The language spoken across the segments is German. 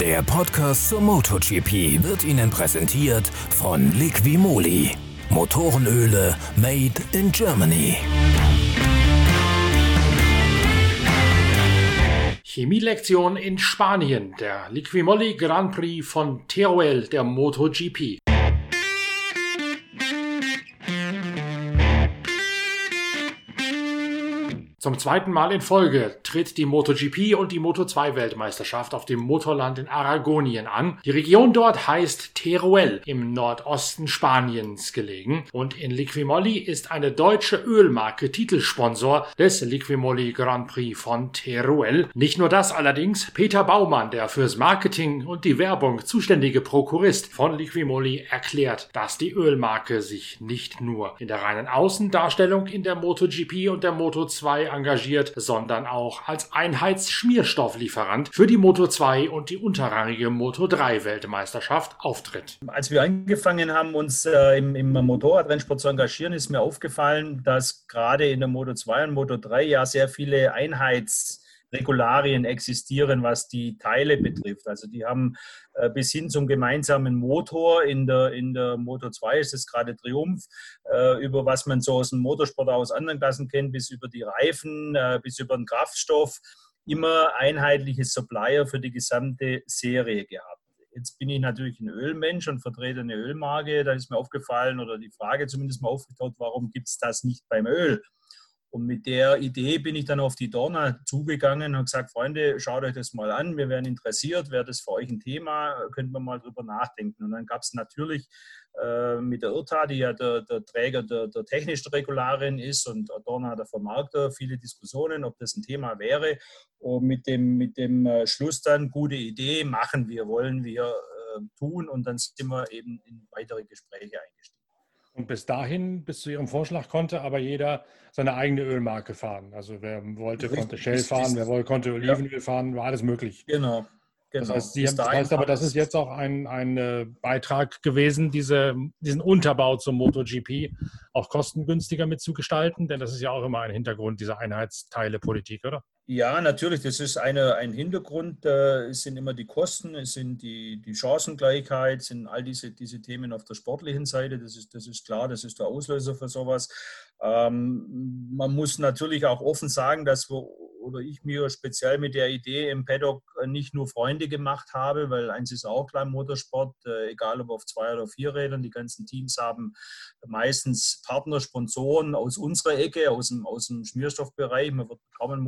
Der Podcast zur MotoGP wird Ihnen präsentiert von Liquimoli. Motorenöle made in Germany. Chemielektion in Spanien, der Liquimolli Grand Prix von Teruel der MotoGP. Zum zweiten Mal in Folge tritt die MotoGP und die Moto2-Weltmeisterschaft auf dem Motorland in Aragonien an. Die Region dort heißt Teruel, im Nordosten Spaniens gelegen. Und in Liquimolli ist eine deutsche Ölmarke Titelsponsor des Liquimolli Grand Prix von Teruel. Nicht nur das allerdings, Peter Baumann, der fürs Marketing und die Werbung zuständige Prokurist von Liquimolli, erklärt, dass die Ölmarke sich nicht nur in der reinen Außendarstellung in der MotoGP und der Moto2 engagiert, sondern auch als Einheitsschmierstofflieferant für die Moto 2 und die unterrangige Moto 3 Weltmeisterschaft auftritt. Als wir angefangen haben, uns äh, im, im Motorradrennsport zu engagieren, ist mir aufgefallen, dass gerade in der Moto 2 und Moto 3 ja sehr viele Einheits Regularien existieren, was die Teile betrifft. Also die haben äh, bis hin zum gemeinsamen Motor in der, in der Motor 2 ist es gerade Triumph, äh, über was man so aus dem Motorsport aus anderen Klassen kennt, bis über die Reifen, äh, bis über den Kraftstoff, immer einheitliche Supplier für die gesamte Serie gehabt. Jetzt bin ich natürlich ein Ölmensch und vertrete eine Ölmarke. Da ist mir aufgefallen oder die Frage zumindest mal aufgetaucht, warum gibt es das nicht beim Öl? Und mit der Idee bin ich dann auf die Dorna zugegangen und habe gesagt, Freunde, schaut euch das mal an, wir wären interessiert, wäre das für euch ein Thema, könnten wir mal drüber nachdenken. Und dann gab es natürlich äh, mit der IRTA, die ja der, der Träger der, der technischen Regularien ist und Dorna der Vermarkter, viele Diskussionen, ob das ein Thema wäre. Und mit dem, mit dem äh, Schluss dann, gute Idee, machen wir, wollen wir äh, tun. Und dann sind wir eben in weitere Gespräche eingestiegen. Und bis dahin, bis zu Ihrem Vorschlag, konnte aber jeder seine eigene Ölmarke fahren. Also wer wollte, Richtig. konnte Shell fahren, wer wollte, konnte Olivenöl ja. fahren, war alles möglich. Genau. Genau. Das heißt, Sie haben, das heißt aber, das ist jetzt auch ein, ein äh, Beitrag gewesen, diese, diesen Unterbau zum MotoGP auch kostengünstiger mitzugestalten, denn das ist ja auch immer ein Hintergrund dieser Einheitsteile-Politik, oder? Ja, natürlich, das ist eine, ein Hintergrund. Äh, es sind immer die Kosten, es sind die, die Chancengleichheit, sind all diese, diese Themen auf der sportlichen Seite. Das ist, das ist klar, das ist der Auslöser für sowas. Ähm, man muss natürlich auch offen sagen, dass wir oder ich mir speziell mit der Idee im Paddock nicht nur Freunde gemacht habe, weil eins ist auch klar Motorsport, äh, egal ob auf zwei oder vier Rädern, die ganzen Teams haben meistens Partner, Sponsoren aus unserer Ecke, aus dem, aus dem Schmierstoffbereich. Man wird kaum ein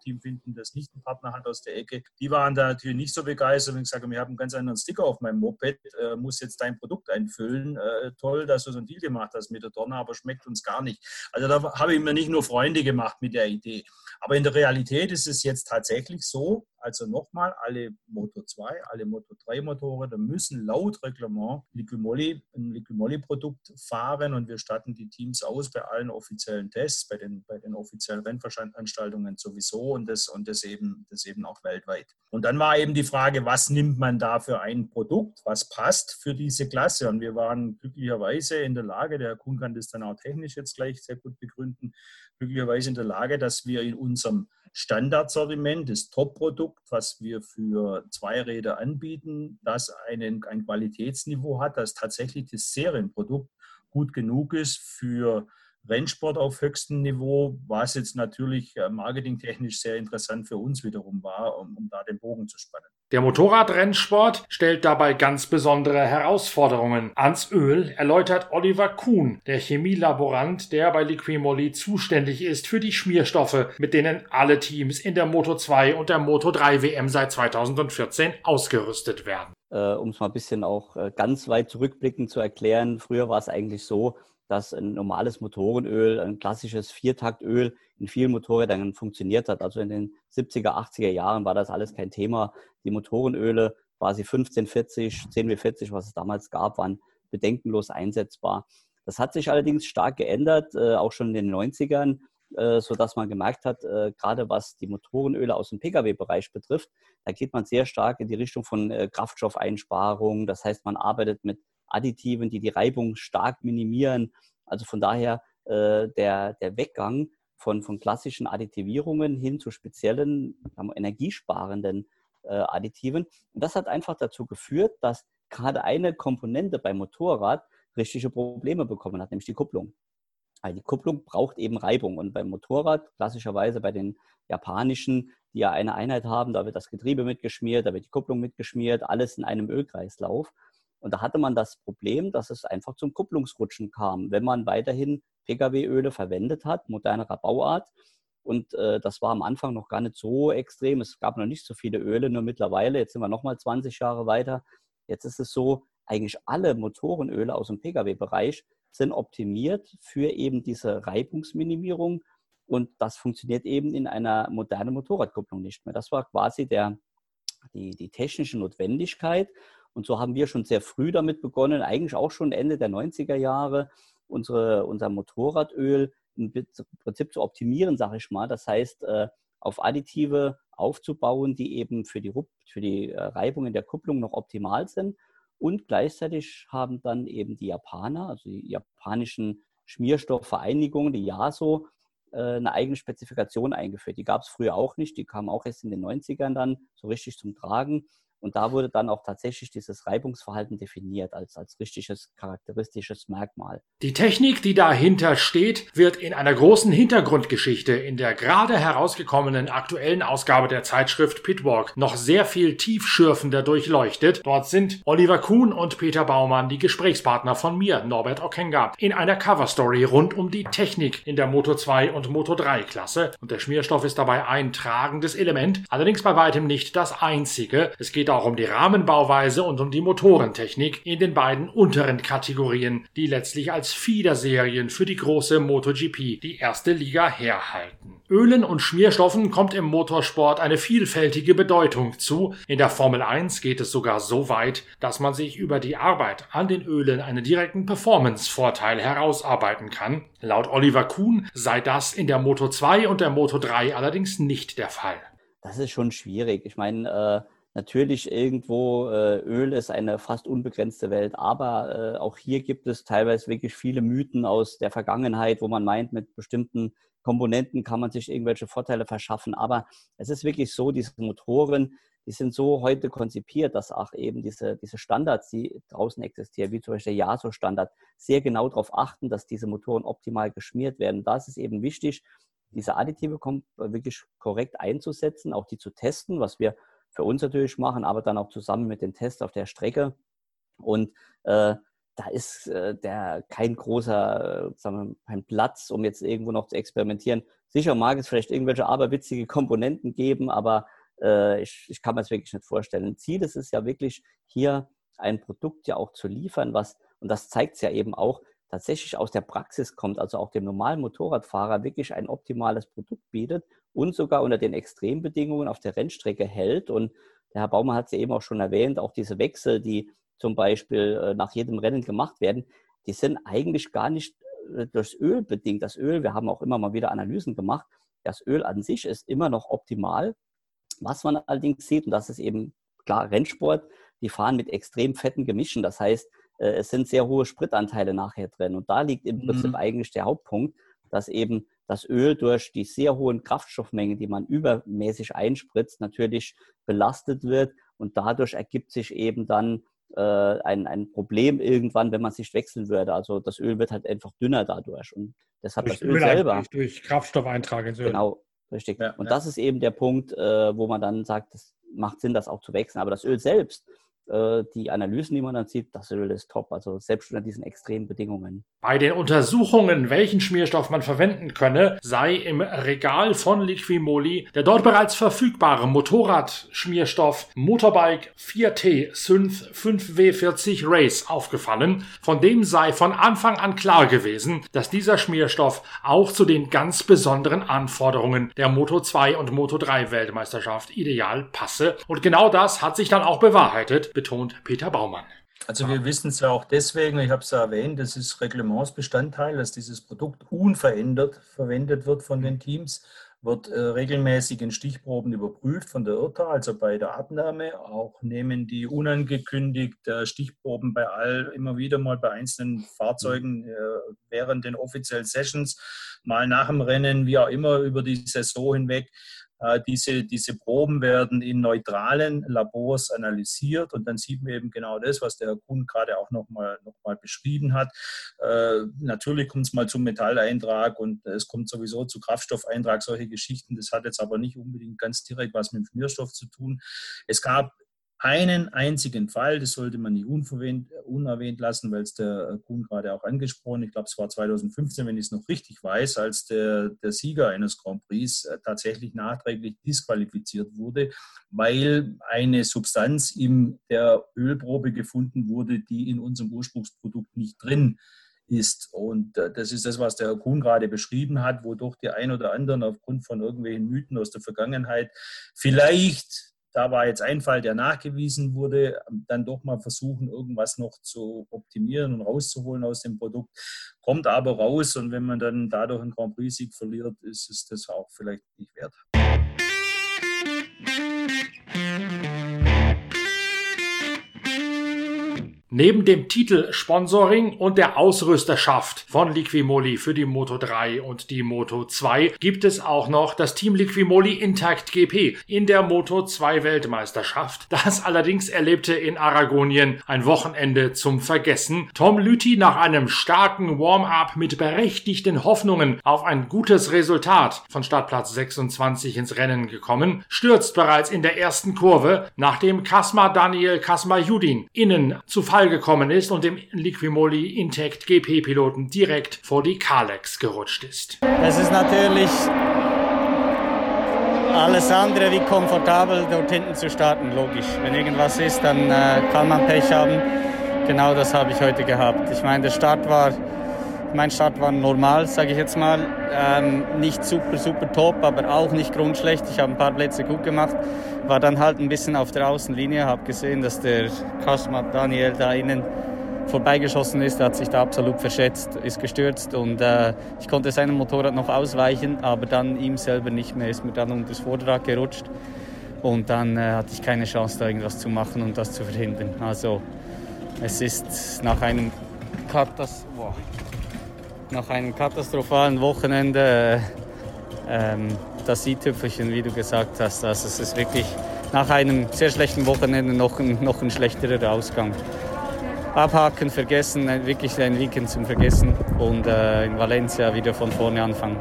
Motorsportteam finden, das nicht einen Partner hat aus der Ecke. Die waren da natürlich nicht so begeistert und gesagt, wir haben einen ganz anderen Sticker auf meinem Moped, äh, muss jetzt dein Produkt einfüllen. Äh, toll, dass du so einen Deal gemacht hast mit der Donner, aber schmeckt uns gar nicht. Also da habe ich mir nicht nur Freunde gemacht mit der Idee. Aber in der Realität ist es jetzt tatsächlich so, also nochmal, alle Moto 2, alle Moto 3 Motorräder müssen laut Reglement Liquimolli, ein Liquimolli-Produkt fahren und wir statten die Teams aus bei allen offiziellen Tests, bei den, bei den offiziellen Rennveranstaltungen sowieso und das, und das, eben, das eben auch weltweit. Und dann war eben die Frage, was nimmt man da für ein Produkt, was passt für diese Klasse? Und wir waren glücklicherweise in der Lage, der Herr Kuhn kann das dann auch technisch jetzt gleich sehr gut begründen, glücklicherweise in der Lage, dass wir in unserem Standardsortiment, das Top-Produkt, was wir für Zweiräder anbieten, das einen, ein Qualitätsniveau hat, das tatsächlich das Serienprodukt gut genug ist für Rennsport auf höchstem Niveau, was jetzt natürlich äh, marketingtechnisch sehr interessant für uns wiederum war, um, um da den Bogen zu spannen. Der Motorradrennsport stellt dabei ganz besondere Herausforderungen ans Öl, erläutert Oliver Kuhn, der Chemielaborant, der bei Liquimoli zuständig ist für die Schmierstoffe, mit denen alle Teams in der Moto 2 und der Moto 3 WM seit 2014 ausgerüstet werden. Äh, um es mal ein bisschen auch äh, ganz weit zurückblickend zu erklären, früher war es eigentlich so, dass ein normales Motorenöl, ein klassisches Viertaktöl in vielen Motorrädern funktioniert hat. Also in den 70er, 80er Jahren war das alles kein Thema. Die Motorenöle, quasi 1540, 10W40, was es damals gab, waren bedenkenlos einsetzbar. Das hat sich allerdings stark geändert, äh, auch schon in den 90ern, äh, sodass man gemerkt hat, äh, gerade was die Motorenöle aus dem Pkw-Bereich betrifft, da geht man sehr stark in die Richtung von äh, Kraftstoffeinsparung. Das heißt, man arbeitet mit Additiven, die die Reibung stark minimieren. Also von daher äh, der, der Weggang von, von klassischen Additivierungen hin zu speziellen energiesparenden äh, Additiven. Und das hat einfach dazu geführt, dass gerade eine Komponente beim Motorrad richtige Probleme bekommen hat, nämlich die Kupplung. Also die Kupplung braucht eben Reibung. Und beim Motorrad, klassischerweise bei den japanischen, die ja eine Einheit haben, da wird das Getriebe mitgeschmiert, da wird die Kupplung mitgeschmiert, alles in einem Ölkreislauf. Und da hatte man das Problem, dass es einfach zum Kupplungsrutschen kam, wenn man weiterhin Pkw-Öle verwendet hat, modernerer Bauart. Und äh, das war am Anfang noch gar nicht so extrem. Es gab noch nicht so viele Öle, nur mittlerweile, jetzt sind wir nochmal 20 Jahre weiter. Jetzt ist es so, eigentlich alle Motorenöle aus dem Pkw-Bereich sind optimiert für eben diese Reibungsminimierung. Und das funktioniert eben in einer modernen Motorradkupplung nicht mehr. Das war quasi der, die, die technische Notwendigkeit. Und so haben wir schon sehr früh damit begonnen, eigentlich auch schon Ende der 90er Jahre, unsere, unser Motorradöl im Prinzip zu optimieren, sage ich mal. Das heißt, äh, auf Additive aufzubauen, die eben für die, für die äh, Reibung in der Kupplung noch optimal sind. Und gleichzeitig haben dann eben die Japaner, also die japanischen Schmierstoffvereinigungen, die JASO, äh, eine eigene Spezifikation eingeführt. Die gab es früher auch nicht, die kam auch erst in den 90ern dann so richtig zum Tragen. Und da wurde dann auch tatsächlich dieses Reibungsverhalten definiert als, als richtiges charakteristisches Merkmal. Die Technik, die dahinter steht, wird in einer großen Hintergrundgeschichte in der gerade herausgekommenen aktuellen Ausgabe der Zeitschrift Pitwalk noch sehr viel tiefschürfender durchleuchtet. Dort sind Oliver Kuhn und Peter Baumann die Gesprächspartner von mir, Norbert Okenga, in einer Coverstory rund um die Technik in der Moto 2 und Moto 3 Klasse. Und der Schmierstoff ist dabei ein tragendes Element, allerdings bei weitem nicht das einzige. Es geht auch um die Rahmenbauweise und um die Motorentechnik in den beiden unteren Kategorien, die letztlich als Fiederserien für die große MotoGP die erste Liga herhalten. Ölen und Schmierstoffen kommt im Motorsport eine vielfältige Bedeutung zu. In der Formel 1 geht es sogar so weit, dass man sich über die Arbeit an den Ölen einen direkten Performance-Vorteil herausarbeiten kann. Laut Oliver Kuhn sei das in der Moto 2 und der Moto 3 allerdings nicht der Fall. Das ist schon schwierig. Ich meine, äh Natürlich irgendwo, äh, Öl ist eine fast unbegrenzte Welt, aber äh, auch hier gibt es teilweise wirklich viele Mythen aus der Vergangenheit, wo man meint, mit bestimmten Komponenten kann man sich irgendwelche Vorteile verschaffen. Aber es ist wirklich so, diese Motoren, die sind so heute konzipiert, dass auch eben diese, diese Standards, die draußen existieren, wie zum Beispiel der JASO-Standard, sehr genau darauf achten, dass diese Motoren optimal geschmiert werden. Da ist es eben wichtig, diese Additive wirklich korrekt einzusetzen, auch die zu testen, was wir für uns natürlich machen, aber dann auch zusammen mit den Tests auf der Strecke. Und äh, da ist äh, der kein großer äh, sagen wir, kein Platz, um jetzt irgendwo noch zu experimentieren. Sicher mag es vielleicht irgendwelche aberwitzige Komponenten geben, aber äh, ich, ich kann mir das wirklich nicht vorstellen. Ziel ist es ja wirklich, hier ein Produkt ja auch zu liefern, was, und das zeigt es ja eben auch, tatsächlich aus der Praxis kommt, also auch dem normalen Motorradfahrer wirklich ein optimales Produkt bietet und sogar unter den Extrembedingungen auf der Rennstrecke hält. Und der Herr Baumann hat es eben auch schon erwähnt, auch diese Wechsel, die zum Beispiel äh, nach jedem Rennen gemacht werden, die sind eigentlich gar nicht äh, durchs Öl bedingt. Das Öl, wir haben auch immer mal wieder Analysen gemacht, das Öl an sich ist immer noch optimal. Was man allerdings sieht, und das ist eben klar Rennsport, die fahren mit extrem fetten Gemischen. Das heißt, äh, es sind sehr hohe Spritanteile nachher drin. Und da liegt im Prinzip mhm. eigentlich der Hauptpunkt, dass eben das Öl durch die sehr hohen Kraftstoffmengen, die man übermäßig einspritzt, natürlich belastet wird. Und dadurch ergibt sich eben dann äh, ein, ein Problem irgendwann, wenn man sich wechseln würde. Also das Öl wird halt einfach dünner dadurch. Und deshalb durch das Öl, Öl selber. Durch Kraftstoffeintrag ins Öl. Genau, richtig. Ja, und ja. das ist eben der Punkt, äh, wo man dann sagt, es macht Sinn, das auch zu wechseln. Aber das Öl selbst die Analysen, die man dann sieht, das ist top. Also selbst unter diesen extremen Bedingungen. Bei den Untersuchungen, welchen Schmierstoff man verwenden könne, sei im Regal von Liquimoli der dort bereits verfügbare Motorradschmierstoff Motorbike 4T Synth 5W40 Race aufgefallen. Von dem sei von Anfang an klar gewesen, dass dieser Schmierstoff auch zu den ganz besonderen Anforderungen der Moto 2 und Moto 3 Weltmeisterschaft ideal passe. Und genau das hat sich dann auch bewahrheitet betont Peter Baumann. Also wir wissen es ja auch deswegen, ich habe es ja erwähnt, das ist Reglementsbestandteil, dass dieses Produkt unverändert verwendet wird von den Teams, wird äh, regelmäßig in Stichproben überprüft von der IRTA, also bei der Abnahme. Auch nehmen die unangekündigt äh, Stichproben bei all, immer wieder mal bei einzelnen Fahrzeugen äh, während den offiziellen Sessions, mal nach dem Rennen, wie auch immer über die Saison hinweg diese, diese Proben werden in neutralen Labors analysiert und dann sieht man eben genau das, was der Herr Kuhn gerade auch nochmal noch mal beschrieben hat. Äh, natürlich kommt es mal zum Metalleintrag und es kommt sowieso zu Kraftstoffeintrag, solche Geschichten. Das hat jetzt aber nicht unbedingt ganz direkt was mit dem Schmierstoff zu tun. Es gab einen einzigen Fall, das sollte man nicht unerwähnt lassen, weil es der Kuhn gerade auch angesprochen, ich glaube es war 2015, wenn ich es noch richtig weiß, als der, der Sieger eines Grand Prix äh, tatsächlich nachträglich disqualifiziert wurde, weil eine Substanz in der Ölprobe gefunden wurde, die in unserem Ursprungsprodukt nicht drin ist. Und äh, das ist das, was der Herr Kuhn gerade beschrieben hat, wodurch die ein oder anderen aufgrund von irgendwelchen Mythen aus der Vergangenheit vielleicht da war jetzt ein Fall, der nachgewiesen wurde, dann doch mal versuchen, irgendwas noch zu optimieren und rauszuholen aus dem Produkt. Kommt aber raus und wenn man dann dadurch einen Grand Prix-Sieg verliert, ist es das auch vielleicht nicht wert. Neben dem Titelsponsoring und der Ausrüsterschaft von Liquimoli für die Moto 3 und die Moto 2 gibt es auch noch das Team Liquimoli Intact GP in der Moto 2 Weltmeisterschaft. Das allerdings erlebte in Aragonien ein Wochenende zum Vergessen. Tom Lüthi nach einem starken Warm-up mit berechtigten Hoffnungen auf ein gutes Resultat von Startplatz 26 ins Rennen gekommen, stürzt bereits in der ersten Kurve, nachdem Kasma Daniel Kasma Judin innen zu Fall gekommen ist und dem Liquimoli Intact GP-Piloten direkt vor die Kalex gerutscht ist. Es ist natürlich alles andere wie komfortabel, dort hinten zu starten, logisch. Wenn irgendwas ist, dann äh, kann man Pech haben. Genau das habe ich heute gehabt. Ich meine, der Start war, mein Start war normal, sage ich jetzt mal. Ähm, nicht super, super top, aber auch nicht grundschlecht. Ich habe ein paar Plätze gut gemacht war dann halt ein bisschen auf der Außenlinie, habe gesehen, dass der Kasmat Daniel da innen vorbeigeschossen ist, er hat sich da absolut verschätzt, ist gestürzt und äh, ich konnte seinem Motorrad noch ausweichen, aber dann ihm selber nicht mehr, ist mir dann um das Vorderrad gerutscht und dann äh, hatte ich keine Chance da irgendwas zu machen und das zu verhindern. Also es ist nach einem, Katas wow. Nach einem katastrophalen Wochenende äh, ähm, das i-Tüpfelchen, wie du gesagt hast. Also es ist wirklich nach einem sehr schlechten Wochenende noch ein, noch ein schlechterer Ausgang. Abhaken, vergessen, wirklich ein Weekend zum Vergessen und äh, in Valencia wieder von vorne anfangen.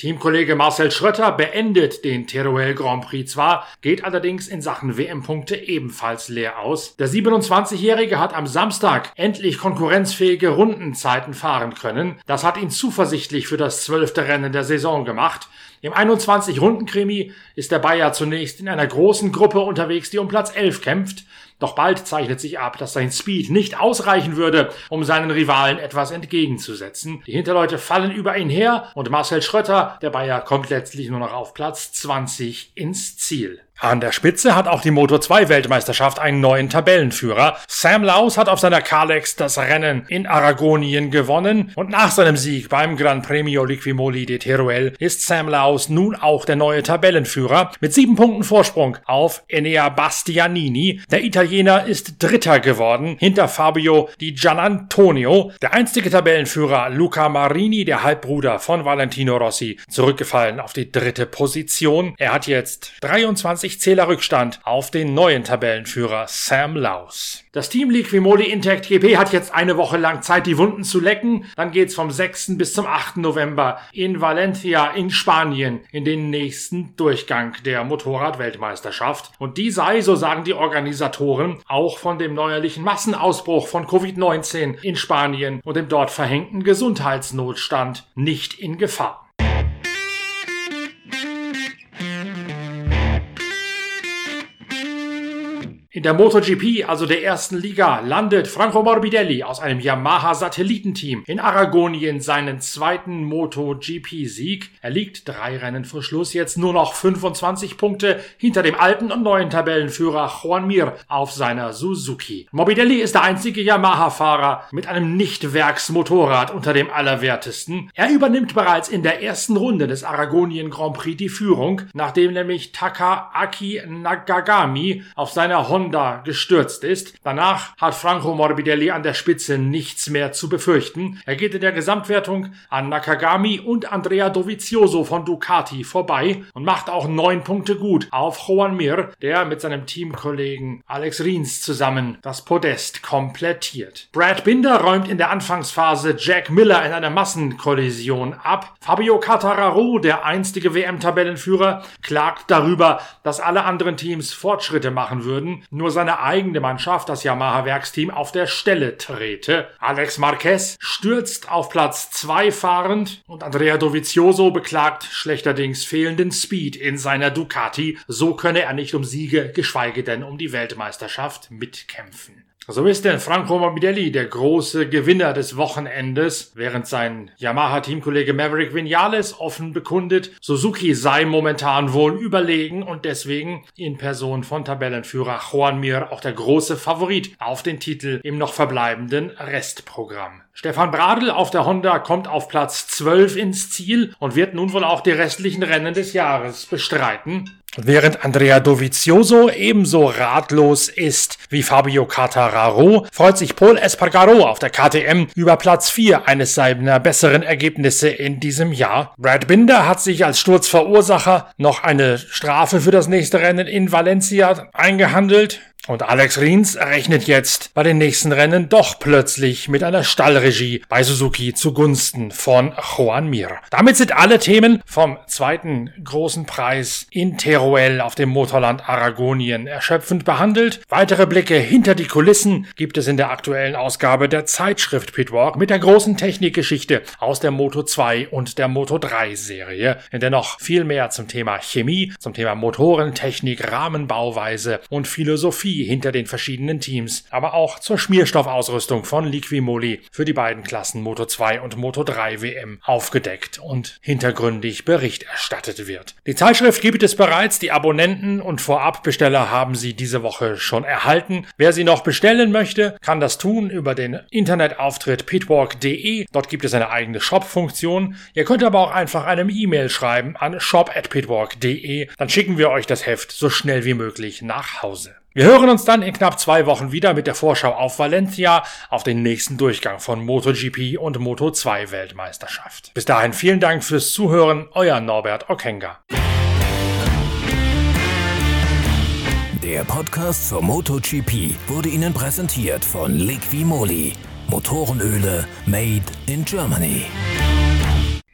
Teamkollege Marcel Schrötter beendet den Teruel Grand Prix zwar, geht allerdings in Sachen WM-Punkte ebenfalls leer aus. Der 27-Jährige hat am Samstag endlich konkurrenzfähige Rundenzeiten fahren können. Das hat ihn zuversichtlich für das zwölfte Rennen der Saison gemacht. Im 21-Runden-Krimi ist der Bayer zunächst in einer großen Gruppe unterwegs, die um Platz 11 kämpft. Doch bald zeichnet sich ab, dass sein Speed nicht ausreichen würde, um seinen Rivalen etwas entgegenzusetzen. Die Hinterleute fallen über ihn her und Marcel Schrötter, der Bayer, kommt letztlich nur noch auf Platz 20 ins Ziel. An der Spitze hat auch die Moto 2 Weltmeisterschaft einen neuen Tabellenführer. Sam Laus hat auf seiner Kalex das Rennen in Aragonien gewonnen und nach seinem Sieg beim Gran Premio Liquimoli de Teruel ist Sam Laus nun auch der neue Tabellenführer mit sieben Punkten Vorsprung auf Enea Bastianini. Der Italiener ist Dritter geworden hinter Fabio Di Gianantonio. Der einstige Tabellenführer Luca Marini, der Halbbruder von Valentino Rossi, zurückgefallen auf die dritte Position. Er hat jetzt 23 20 Zähler Rückstand auf den neuen Tabellenführer Sam Laus. Das Team Liquimoli Intact GP hat jetzt eine Woche lang Zeit, die Wunden zu lecken. Dann geht's vom 6. bis zum 8. November in Valencia in Spanien in den nächsten Durchgang der Motorrad-Weltmeisterschaft. Und die sei, so sagen die Organisatoren, auch von dem neuerlichen Massenausbruch von Covid-19 in Spanien und dem dort verhängten Gesundheitsnotstand nicht in Gefahr. In der MotoGP, also der ersten Liga, landet Franco Morbidelli aus einem Yamaha-Satellitenteam in Aragonien seinen zweiten MotoGP-Sieg. Er liegt drei Rennen vor Schluss jetzt nur noch 25 Punkte hinter dem alten und neuen Tabellenführer Juan Mir auf seiner Suzuki. Morbidelli ist der einzige Yamaha-Fahrer mit einem Nicht-Werks-Motorrad unter dem allerwertesten. Er übernimmt bereits in der ersten Runde des Aragonien Grand Prix die Führung, nachdem nämlich Taka Aki Nagagami auf seiner Honda gestürzt ist. Danach hat Franco Morbidelli an der Spitze nichts mehr zu befürchten. Er geht in der Gesamtwertung an Nakagami und Andrea Dovizioso von Ducati vorbei und macht auch neun Punkte gut auf Juan Mir, der mit seinem Teamkollegen Alex Rins zusammen das Podest komplettiert. Brad Binder räumt in der Anfangsphase Jack Miller in einer Massenkollision ab. Fabio Cattararo, der einstige WM-Tabellenführer, klagt darüber, dass alle anderen Teams Fortschritte machen würden, nur seine eigene Mannschaft, das Yamaha-Werksteam, auf der Stelle trete. Alex Marquez stürzt auf Platz 2 fahrend und Andrea Dovizioso beklagt schlechterdings fehlenden Speed in seiner Ducati. So könne er nicht um Siege, geschweige denn um die Weltmeisterschaft mitkämpfen. So ist denn Franco Morbidelli der große Gewinner des Wochenendes, während sein Yamaha-Teamkollege Maverick Vinales offen bekundet, Suzuki sei momentan wohl überlegen und deswegen in Person von Tabellenführer Juan Mir auch der große Favorit auf den Titel im noch verbleibenden Restprogramm. Stefan Bradl auf der Honda kommt auf Platz 12 ins Ziel und wird nun wohl auch die restlichen Rennen des Jahres bestreiten. Während Andrea Dovizioso ebenso ratlos ist wie Fabio Cattararo, freut sich Paul Espargaro auf der KTM über Platz 4 eines seiner besseren Ergebnisse in diesem Jahr. Brad Binder hat sich als Sturzverursacher noch eine Strafe für das nächste Rennen in Valencia eingehandelt. Und Alex Rins rechnet jetzt bei den nächsten Rennen doch plötzlich mit einer Stallregie bei Suzuki zugunsten von Juan Mir. Damit sind alle Themen vom zweiten großen Preis in Teruel auf dem Motorland Aragonien erschöpfend behandelt. Weitere Blicke hinter die Kulissen gibt es in der aktuellen Ausgabe der Zeitschrift Pitwalk mit der großen Technikgeschichte aus der Moto 2 und der Moto 3 Serie, in der noch viel mehr zum Thema Chemie, zum Thema Motorentechnik, Rahmenbauweise und Philosophie Philosophie hinter den verschiedenen Teams, aber auch zur Schmierstoffausrüstung von Liquimoli für die beiden Klassen Moto 2 und Moto 3 WM aufgedeckt und hintergründig Bericht erstattet wird. Die Zeitschrift gibt es bereits, die Abonnenten und Vorabbesteller haben sie diese Woche schon erhalten. Wer sie noch bestellen möchte, kann das tun über den Internetauftritt pitwalk.de. Dort gibt es eine eigene Shop-Funktion. Ihr könnt aber auch einfach einem E-Mail schreiben an shop@pitwalk.de. Dann schicken wir euch das Heft so schnell wie möglich nach Hause. Wir hören uns dann in knapp zwei Wochen wieder mit der Vorschau auf Valencia, auf den nächsten Durchgang von MotoGP und Moto2 Weltmeisterschaft. Bis dahin vielen Dank fürs Zuhören, euer Norbert Okenga. Der Podcast zur MotoGP wurde Ihnen präsentiert von Liqui Moly. Motorenöle made in Germany.